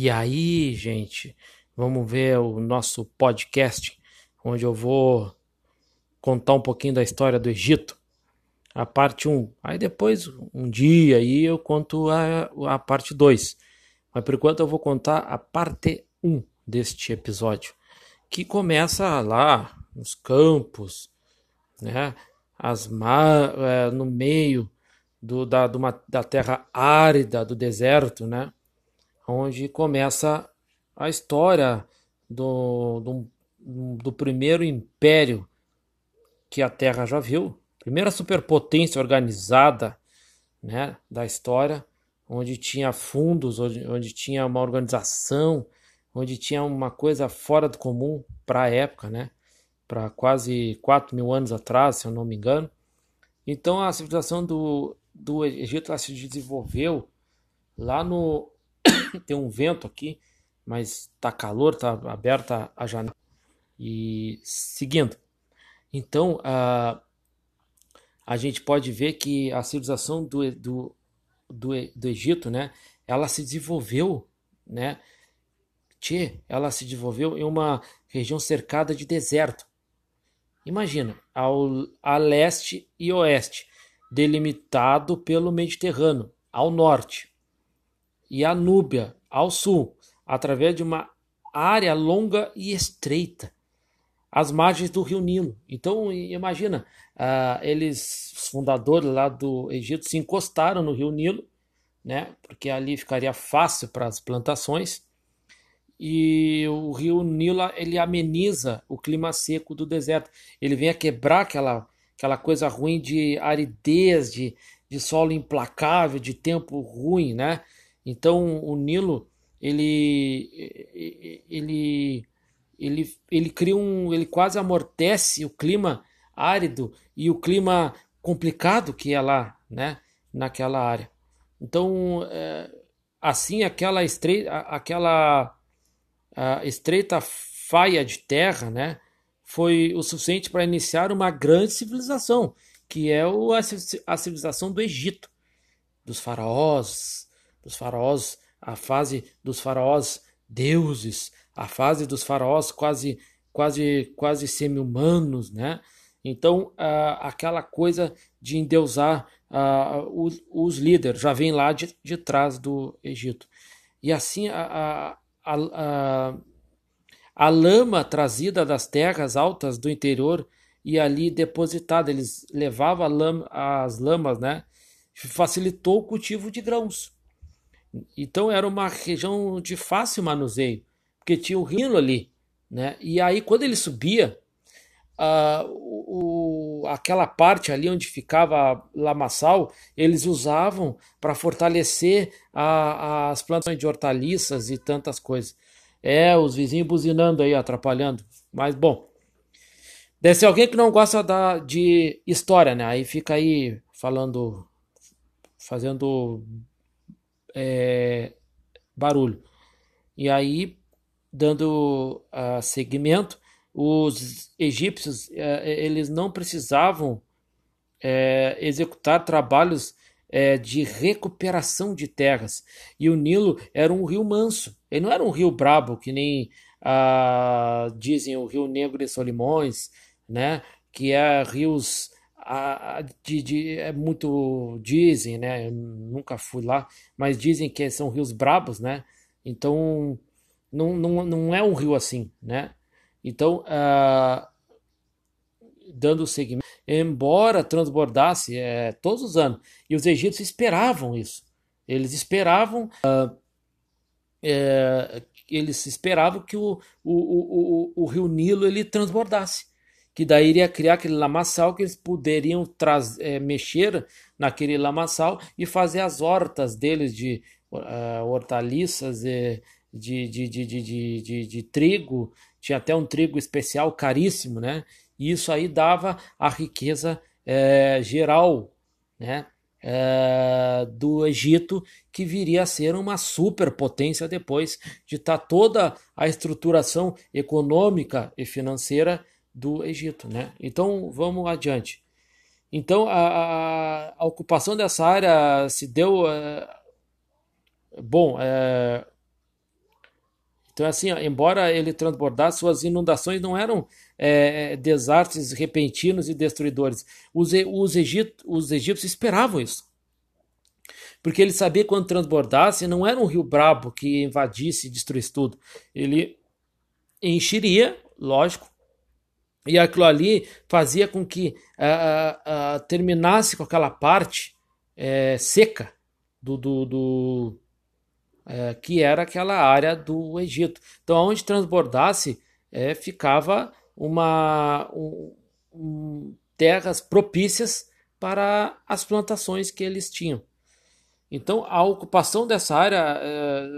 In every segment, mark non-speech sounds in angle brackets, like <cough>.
E aí, gente, vamos ver o nosso podcast, onde eu vou contar um pouquinho da história do Egito, a parte 1. Aí depois, um dia, aí eu conto a, a parte 2. Mas por enquanto eu vou contar a parte 1 deste episódio, que começa lá nos campos, né? As mar, é, no meio do, da, uma, da terra árida, do deserto, né? Onde começa a história do, do, do primeiro império que a Terra já viu, primeira superpotência organizada né, da história, onde tinha fundos, onde, onde tinha uma organização, onde tinha uma coisa fora do comum para a época, né? Para quase 4 mil anos atrás, se eu não me engano. Então a civilização do, do Egito se desenvolveu lá no <laughs> tem um vento aqui, mas tá calor, tá aberta a janela. E seguindo. Então, a, a gente pode ver que a civilização do, do, do, do Egito, né, ela se desenvolveu, né, tchê, ela se desenvolveu em uma região cercada de deserto. Imagina, ao, a leste e oeste, delimitado pelo Mediterrâneo, ao norte e a Núbia ao sul, através de uma área longa e estreita, às margens do rio Nilo. Então, imagina, uh, eles, os fundadores lá do Egito, se encostaram no rio Nilo, né, porque ali ficaria fácil para as plantações. E o rio Nilo ele ameniza o clima seco do deserto. Ele vem a quebrar aquela, aquela coisa ruim de aridez, de, de solo implacável, de tempo ruim, né? Então o Nilo ele ele ele ele cria um ele quase amortece o clima árido e o clima complicado que é lá, né, naquela área. Então é, assim aquela estreita aquela estreita faia de terra, né, foi o suficiente para iniciar uma grande civilização, que é a civilização do Egito, dos faraós, dos faraós, a fase dos faraós deuses, a fase dos faraós quase quase quase semi-humanos, né? Então, aquela coisa de endeusar os, os, líderes já vem lá de, de trás do Egito. E assim, a, a, a, a lama trazida das terras altas do interior e ali depositada, eles levavam lama, as lamas, né? Facilitou o cultivo de grãos. Então era uma região de fácil manuseio, porque tinha o rio ali, né? E aí quando ele subia, uh, o, aquela parte ali onde ficava lamaçal, eles usavam para fortalecer a, as plantações de hortaliças e tantas coisas. É, os vizinhos buzinando aí, atrapalhando. Mas bom, deve ser alguém que não gosta da, de história, né? Aí fica aí falando, fazendo é, barulho. E aí, dando uh, seguimento, os egípcios uh, eles não precisavam uh, executar trabalhos é, de recuperação de terras. E o Nilo era um rio manso. Ele não era um rio brabo, que nem ah, dizem o Rio Negro de Solimões, né? que é rios a, de, de, é muito dizem, né? Eu nunca fui lá, mas dizem que são rios brabos, né? Então não, não, não é um rio assim, né? Então, uh, dando seguimento, embora transbordasse é, todos os anos, e os egípcios esperavam isso. Eles esperavam, uh, é, eles esperavam que o, o, o, o, o rio Nilo ele transbordasse que daí iria criar aquele lamaçal que eles poderiam é, mexer naquele lamaçal e fazer as hortas deles de uh, hortaliças, de, de, de, de, de, trigo, tinha até um trigo especial caríssimo, né? E isso aí dava a riqueza é, geral, né? É, do Egito, que viria a ser uma superpotência depois de estar tá toda a estruturação econômica e financeira do Egito, né? Então vamos adiante. Então a, a, ocupação dessa área se deu, é, bom, é, Então, assim, embora ele transbordasse, suas inundações não eram é, desastres repentinos e destruidores. Os, os, os egípcios esperavam isso. Porque ele sabia que quando transbordasse, não era um rio brabo que invadisse e destruísse tudo. Ele encheria, lógico, e aquilo ali fazia com que uh, uh, terminasse com aquela parte uh, seca do, do, do que era aquela área do Egito. Então, onde transbordasse, ficava uma um, um, terras propícias para as plantações que eles tinham. Então, a ocupação dessa área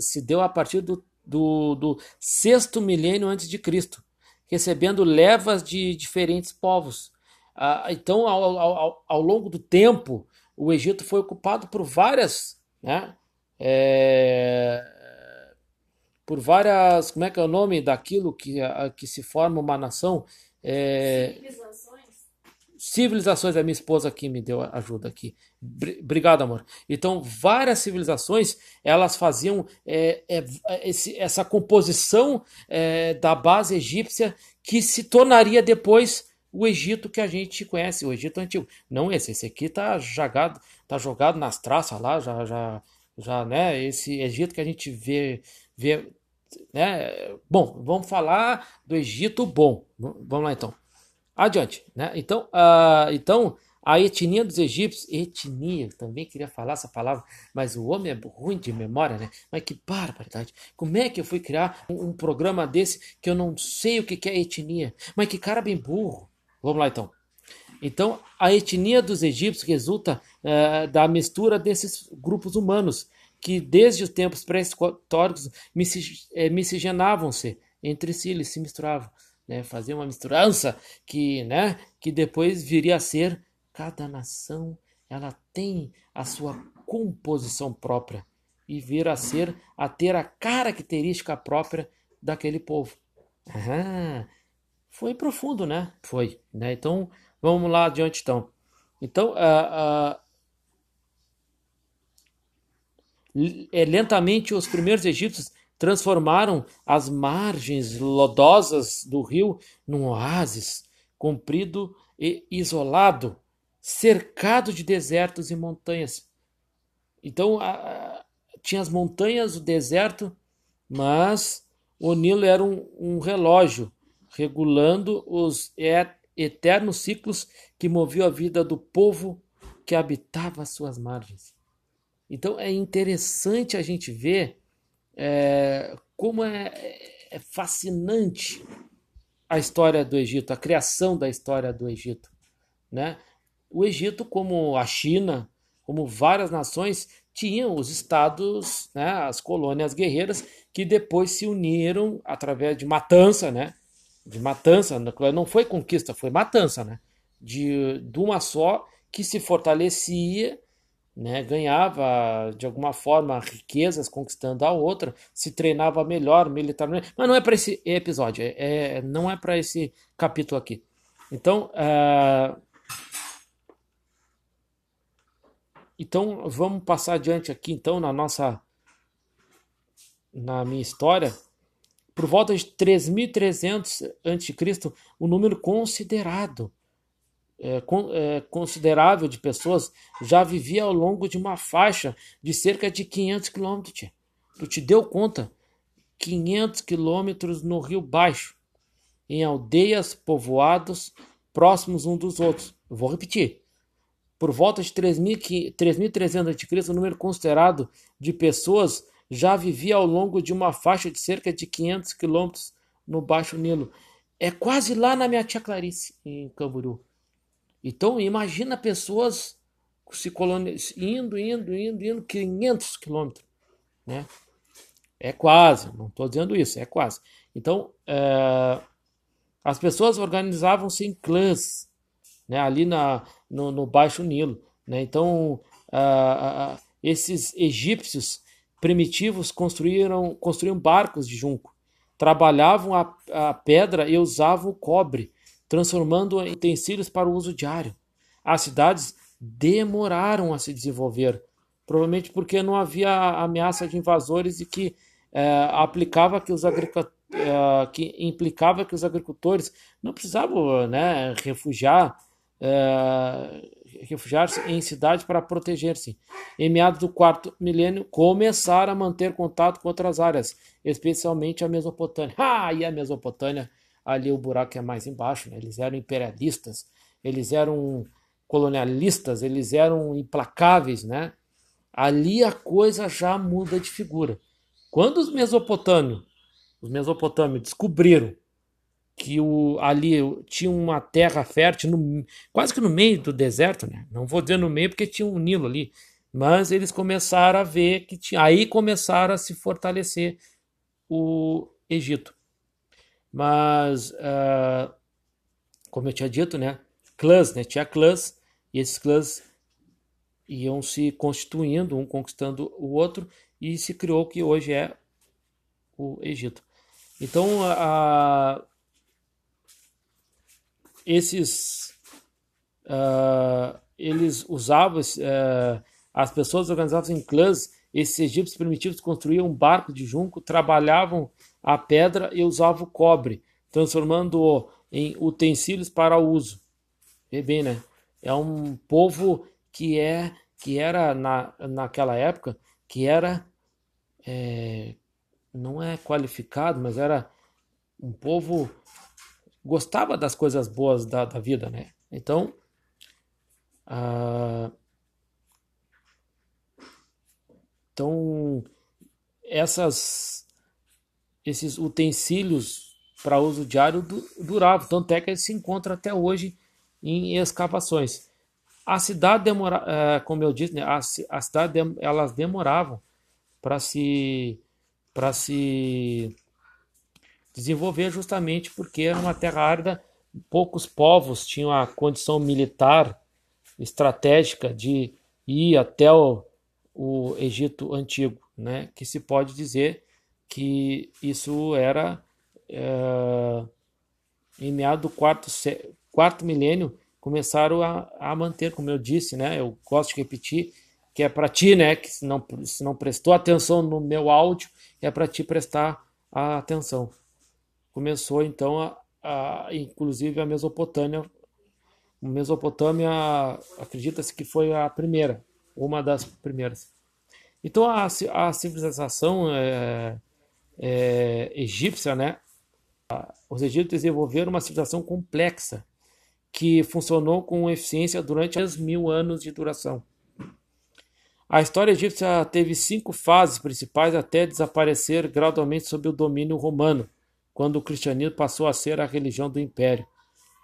se deu a partir do, do, do sexto milênio antes de Cristo recebendo levas de diferentes povos. Ah, então, ao, ao, ao, longo do tempo, o Egito foi ocupado por várias, né, é, por várias, como é que é o nome daquilo que, que se forma uma nação? É, civilizações, a minha esposa aqui me deu ajuda aqui. Obrigado, amor. Então, várias civilizações, elas faziam é, é, esse, essa composição é, da base egípcia que se tornaria depois o Egito que a gente conhece, o Egito antigo. Não esse, esse aqui tá jogado, tá jogado nas traças lá, já, já, já, né? Esse Egito que a gente vê, vê, né? Bom, vamos falar do Egito bom. Vamos lá então. Adiante, né? Então, uh, então a etnia dos egípcios, etnia, também queria falar essa palavra, mas o homem é ruim de memória, né? Mas que barbaridade. Como é que eu fui criar um, um programa desse que eu não sei o que, é etnia? Mas que cara bem burro. Vamos lá então. Então, a etnia dos egípcios resulta uh, da mistura desses grupos humanos que desde os tempos pré-históricos eh, miscigenavam-se entre si, eles se misturavam né, fazer uma misturança que, né, que depois viria a ser cada nação ela tem a sua composição própria e vir a ser a ter a característica própria daquele povo. Ah, foi profundo, né? Foi, né? Então vamos lá adiante então. Então, uh, uh, lentamente os primeiros egípcios transformaram as margens lodosas do rio num oásis comprido e isolado, cercado de desertos e montanhas. Então a, tinha as montanhas, o deserto, mas o Nilo era um, um relógio regulando os eternos ciclos que moviam a vida do povo que habitava as suas margens. Então é interessante a gente ver é, como é, é fascinante a história do Egito, a criação da história do Egito. Né? O Egito, como a China, como várias nações, tinham os estados, né, as colônias guerreiras, que depois se uniram através de matança, né? De matança, não foi conquista, foi matança, né? De, de uma só que se fortalecia né, ganhava de alguma forma riquezas conquistando a outra, se treinava melhor militarmente, mas não é para esse episódio, é, é não é para esse capítulo aqui. Então, uh, então vamos passar adiante aqui então na nossa na minha história. Por volta de 3300 a.C., o número considerado é, é, considerável de pessoas já vivia ao longo de uma faixa de cerca de 500 quilômetros. Tu te deu conta? 500 quilômetros no Rio Baixo, em aldeias, povoados, próximos um dos outros. Eu vou repetir. Por volta de 3.300 a.C., o número considerado de pessoas já vivia ao longo de uma faixa de cerca de 500 quilômetros no Baixo Nilo. É quase lá na minha tia Clarice, em Camburu. Então, imagina pessoas se indo, indo, indo, indo 500 quilômetros, né? É quase, não estou dizendo isso, é quase. Então, é, as pessoas organizavam-se em clãs, né, ali na, no, no Baixo Nilo. Né? Então, esses egípcios primitivos construíram, construíam barcos de junco, trabalhavam a, a pedra e usavam o cobre transformando em utensílios para o uso diário. As cidades demoraram a se desenvolver, provavelmente porque não havia ameaça de invasores e que é, aplicava que os agricultores é, que implicava que os agricultores não precisavam né, refugiar é, refugiar-se em cidades para proteger-se. Em meados do quarto milênio, começaram a manter contato com outras áreas, especialmente a Mesopotâmia. <laughs> Ah, e a Mesopotâmia, ali o buraco é mais embaixo, né? eles eram imperialistas, eles eram colonialistas, eles eram implacáveis, né? Ali a coisa já muda de figura. Quando os mesopotâmios, os mesopotâmios descobriram que o, ali tinha uma terra fértil, no, quase que no meio do deserto, né? Não vou dizer no meio porque tinha um Nilo ali, mas eles começaram a ver que tinha, aí começaram a se fortalecer o Egito. Mas, uh, como eu tinha dito, né? Clãs, né? Tinha clãs e esses clãs iam se constituindo, um conquistando o outro, e se criou o que hoje é o Egito. Então, a, esses uh, eles usavam uh, as pessoas organizadas em clãs esses egípcios primitivos construíam um barco de junco trabalhavam a pedra e usavam o cobre transformando-o em utensílios para uso vê bem né é um povo que é que era na, naquela época que era é, não é qualificado mas era um povo gostava das coisas boas da, da vida, né? Então, ah, então essas, esses utensílios para uso diário duravam, tanto é que se encontram até hoje em escavações. A cidade demora, é, como eu disse, né, a, a cidade elas demoravam para se para se desenvolver justamente porque era uma terra árida, poucos povos tinham a condição militar estratégica de ir até o, o Egito antigo, né? que se pode dizer que isso era é, em meado do quarto, quarto milênio começaram a, a manter, como eu disse, né? eu gosto de repetir, que é para ti, né? Que se não, se não prestou atenção no meu áudio, é para ti prestar atenção começou então a, a inclusive a Mesopotâmia. Mesopotâmia acredita-se que foi a primeira, uma das primeiras. Então a, a civilização é, é, egípcia, né? Os egípcios desenvolveram uma civilização complexa que funcionou com eficiência durante 10 mil anos de duração. A história egípcia teve cinco fases principais até desaparecer gradualmente sob o domínio romano quando o cristianismo passou a ser a religião do império.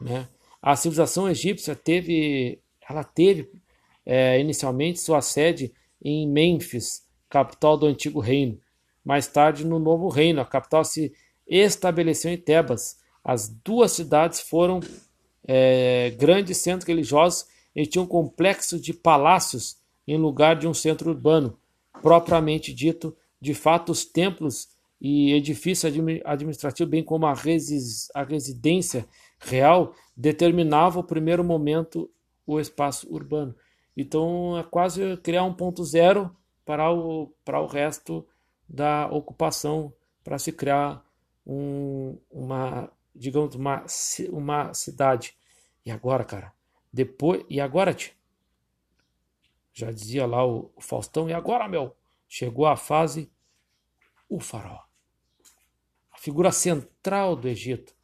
Né? A civilização egípcia teve, ela teve é, inicialmente sua sede em Mênfis, capital do antigo reino. Mais tarde, no novo reino, a capital se estabeleceu em Tebas. As duas cidades foram é, grandes centros religiosos e tinham um complexo de palácios em lugar de um centro urbano, propriamente dito. De fato, os templos e edifício administrativo, bem como a, resis, a residência real, determinava o primeiro momento o espaço urbano. Então é quase criar um ponto zero para o, para o resto da ocupação, para se criar um, uma, digamos, uma, uma cidade. E agora, cara? Depois, e agora, tio? Já dizia lá o, o Faustão, e agora, meu? Chegou a fase o faraó figura central do Egito.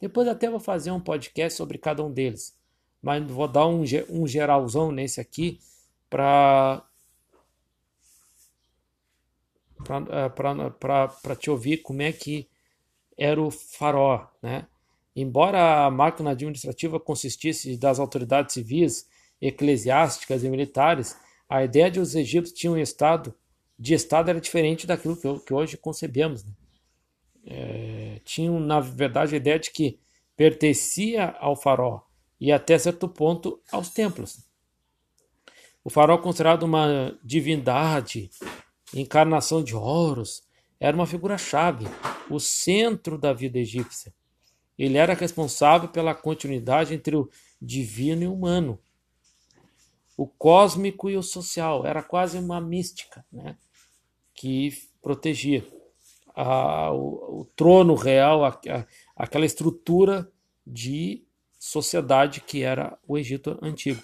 Depois até vou fazer um podcast sobre cada um deles, mas vou dar um, um geralzão nesse aqui para para te ouvir como é que era o faraó, né? Embora a máquina administrativa consistisse das autoridades civis, eclesiásticas e militares, a ideia de os egípcios tinham um estado de estado era diferente daquilo que, que hoje concebemos. Né? é, tinham, na verdade, a ideia de que pertencia ao faraó e até certo ponto aos templos. O faraó, considerado uma divindade, encarnação de Horus, era uma figura-chave, o centro da vida egípcia. Ele era responsável pela continuidade entre o divino e o humano, o cósmico e o social. Era quase uma mística né, que protegia. a, o, o, trono real, a, a, aquela estrutura de sociedade que era o Egito Antigo.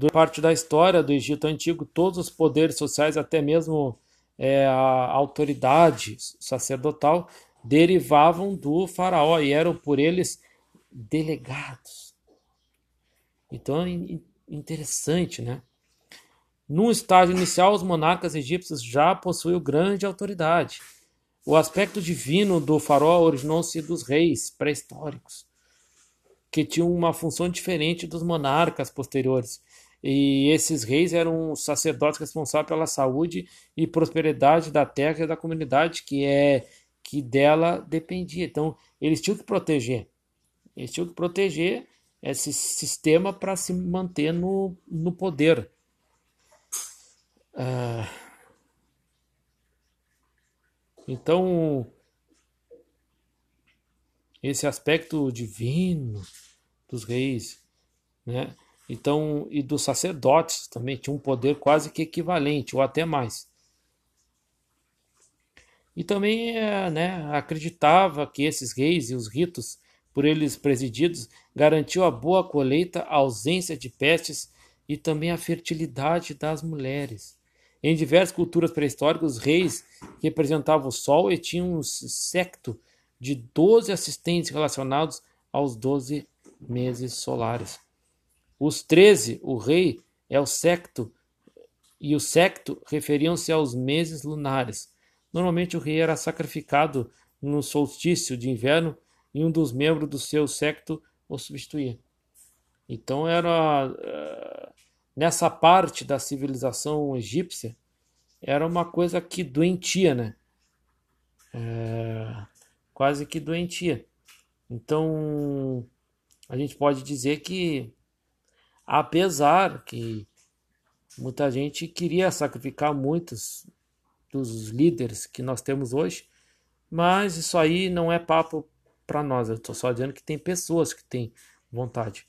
Do parte da história do Egito Antigo, todos os poderes sociais, até mesmo é, a autoridade sacerdotal, derivavam do faraó e eram por eles delegados. Então é interessante, né? Num estágio inicial, os monarcas egípcios já possuíam grande autoridade. O aspecto divino do faraó originou-se dos reis pré-históricos, que tinham uma função diferente dos monarcas posteriores. E esses reis eram os sacerdotes responsáveis pela saúde e prosperidade da terra e da comunidade que é que dela dependia. Então, eles tinham que proteger. Eles tinham que proteger esse sistema para se manter no, no poder. Ah, então, esse aspecto divino dos reis, né? Então, e dos sacerdotes também tinha um poder quase que equivalente, ou até mais. E também eh, né, acreditava que esses reis e os ritos por eles presididos garantiu a boa colheita, a ausência de pestes e também a fertilidade das mulheres. Em diversas culturas pré-históricas, os reis representavam o sol e tinham um secto de 12 assistentes relacionados aos 12 meses solares. Os 13, o rei, é o secto, e o secto referiam-se aos meses lunares. Normalmente o rei era sacrificado no solstício de inverno e um dos membros do seu secto o substituía. Então era eh, nessa parte da civilização egípcia era uma coisa que doentia, né? É, quase que doentia. Então a gente pode dizer que apesar que muita gente queria sacrificar muitos dos líderes que nós temos hoje, mas isso aí não é papo para nós. Eu estou só dizendo que tem pessoas que têm vontade.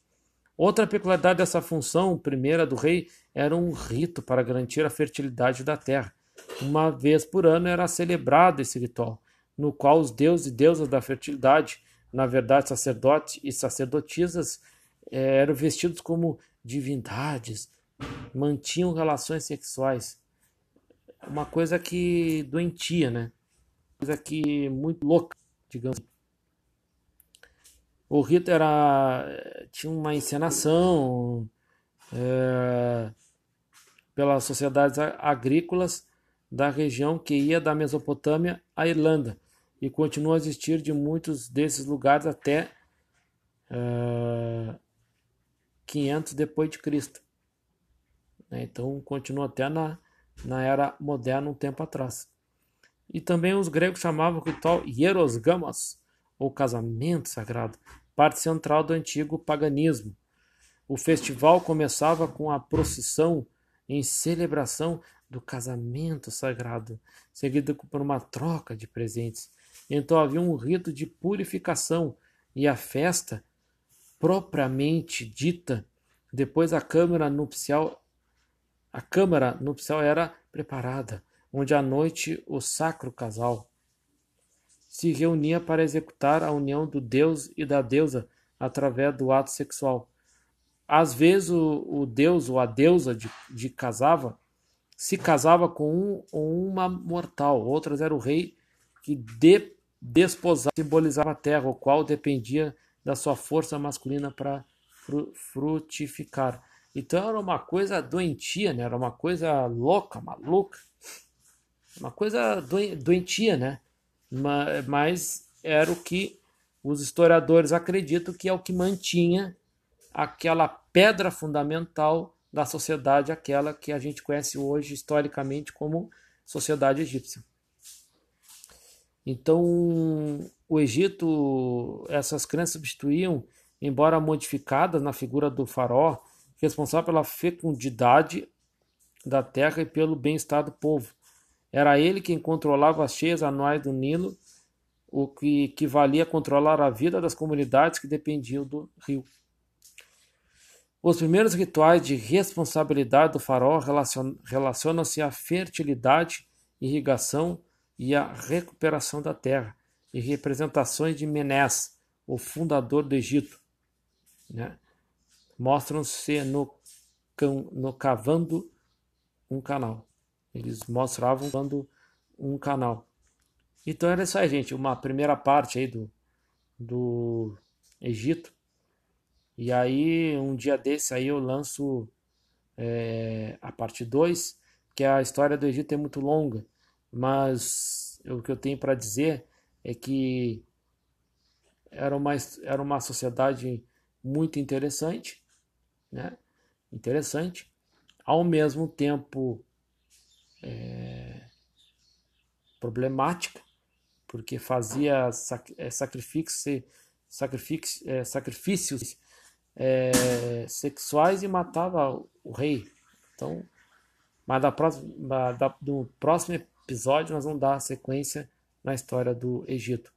Outra peculiaridade dessa função, primeira do rei, era um rito para garantir a fertilidade da terra. Uma vez por ano era celebrado esse ritual, no qual os deuses e deusas da fertilidade, na verdade sacerdotes e sacerdotisas, eh, eram vestidos como divindades, mantinham relações sexuais uma coisa que doentia, né? Coisa que muito louca, digamos. O rito era tinha uma encenação é, pelas sociedades agrícolas da região que ia da Mesopotâmia à Irlanda e continua a existir de muitos desses lugares até é, 500 depois de Cristo. Né? Então continua até na na era moderna um tempo atrás. E também os gregos chamavam o ritual hierosgamos, ou casamento sagrado, parte central do antigo paganismo. O festival começava com a procissão em celebração do casamento sagrado, seguido por uma troca de presentes. Então havia um rito de purificação e a festa propriamente dita. Depois a câmara nupcial a câmara nupcial era preparada, onde à noite o sacro casal se reunia para executar a união do deus e da deusa através do ato sexual. Às vezes o, o deus ou a deusa de, de casava se casava com um ou uma mortal, outras era o rei que de, desposava, simbolizava a terra, o qual dependia da sua força masculina para frutificar. Então era uma coisa doentia, né? Era uma coisa louca, maluca. Uma coisa doentia, né? Mas era o que os historiadores acreditam que é o que mantinha aquela pedra fundamental da sociedade, aquela que a gente conhece hoje historicamente como sociedade egípcia. Então, o Egito, essas crenças substituíam, embora modificadas na figura do faraó, responsável pela fecundidade da terra e pelo bem-estar do povo. Era ele quem controlava as cheias anuais do Nilo, o que equivalia a controlar a vida das comunidades que dependiam do rio. Os primeiros rituais de responsabilidade do faraó relacionam-se à fertilidade irrigação e a recuperação da terra, e representações de Menés, o fundador do Egito. Né? Mostram-se no, no cavando um canal. Eles mostravam cavando um canal. Então era isso aí, gente. Uma primeira parte aí do, do Egito. E aí, um dia desse aí eu lanço é, a parte 2, que a história do Egito é muito longa, mas o que eu tenho para dizer é que era uma, era uma sociedade muito interessante, né? Interessante, ao mesmo tempo é, problemática, porque fazia é, sacrifício, sacrifício, é, sacrifícios é, sexuais e matava o rei. Então, mas da próxima, da, do próximo episódio nós vamos dar sequência na história do Egito.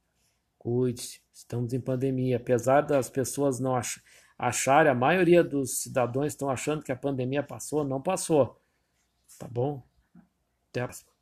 Cuide-se, estamos em pandemia. Apesar das pessoas não ach acharem, a maioria dos cidadãos estão achando que a pandemia passou, não passou. Tá bom? Até a próxima.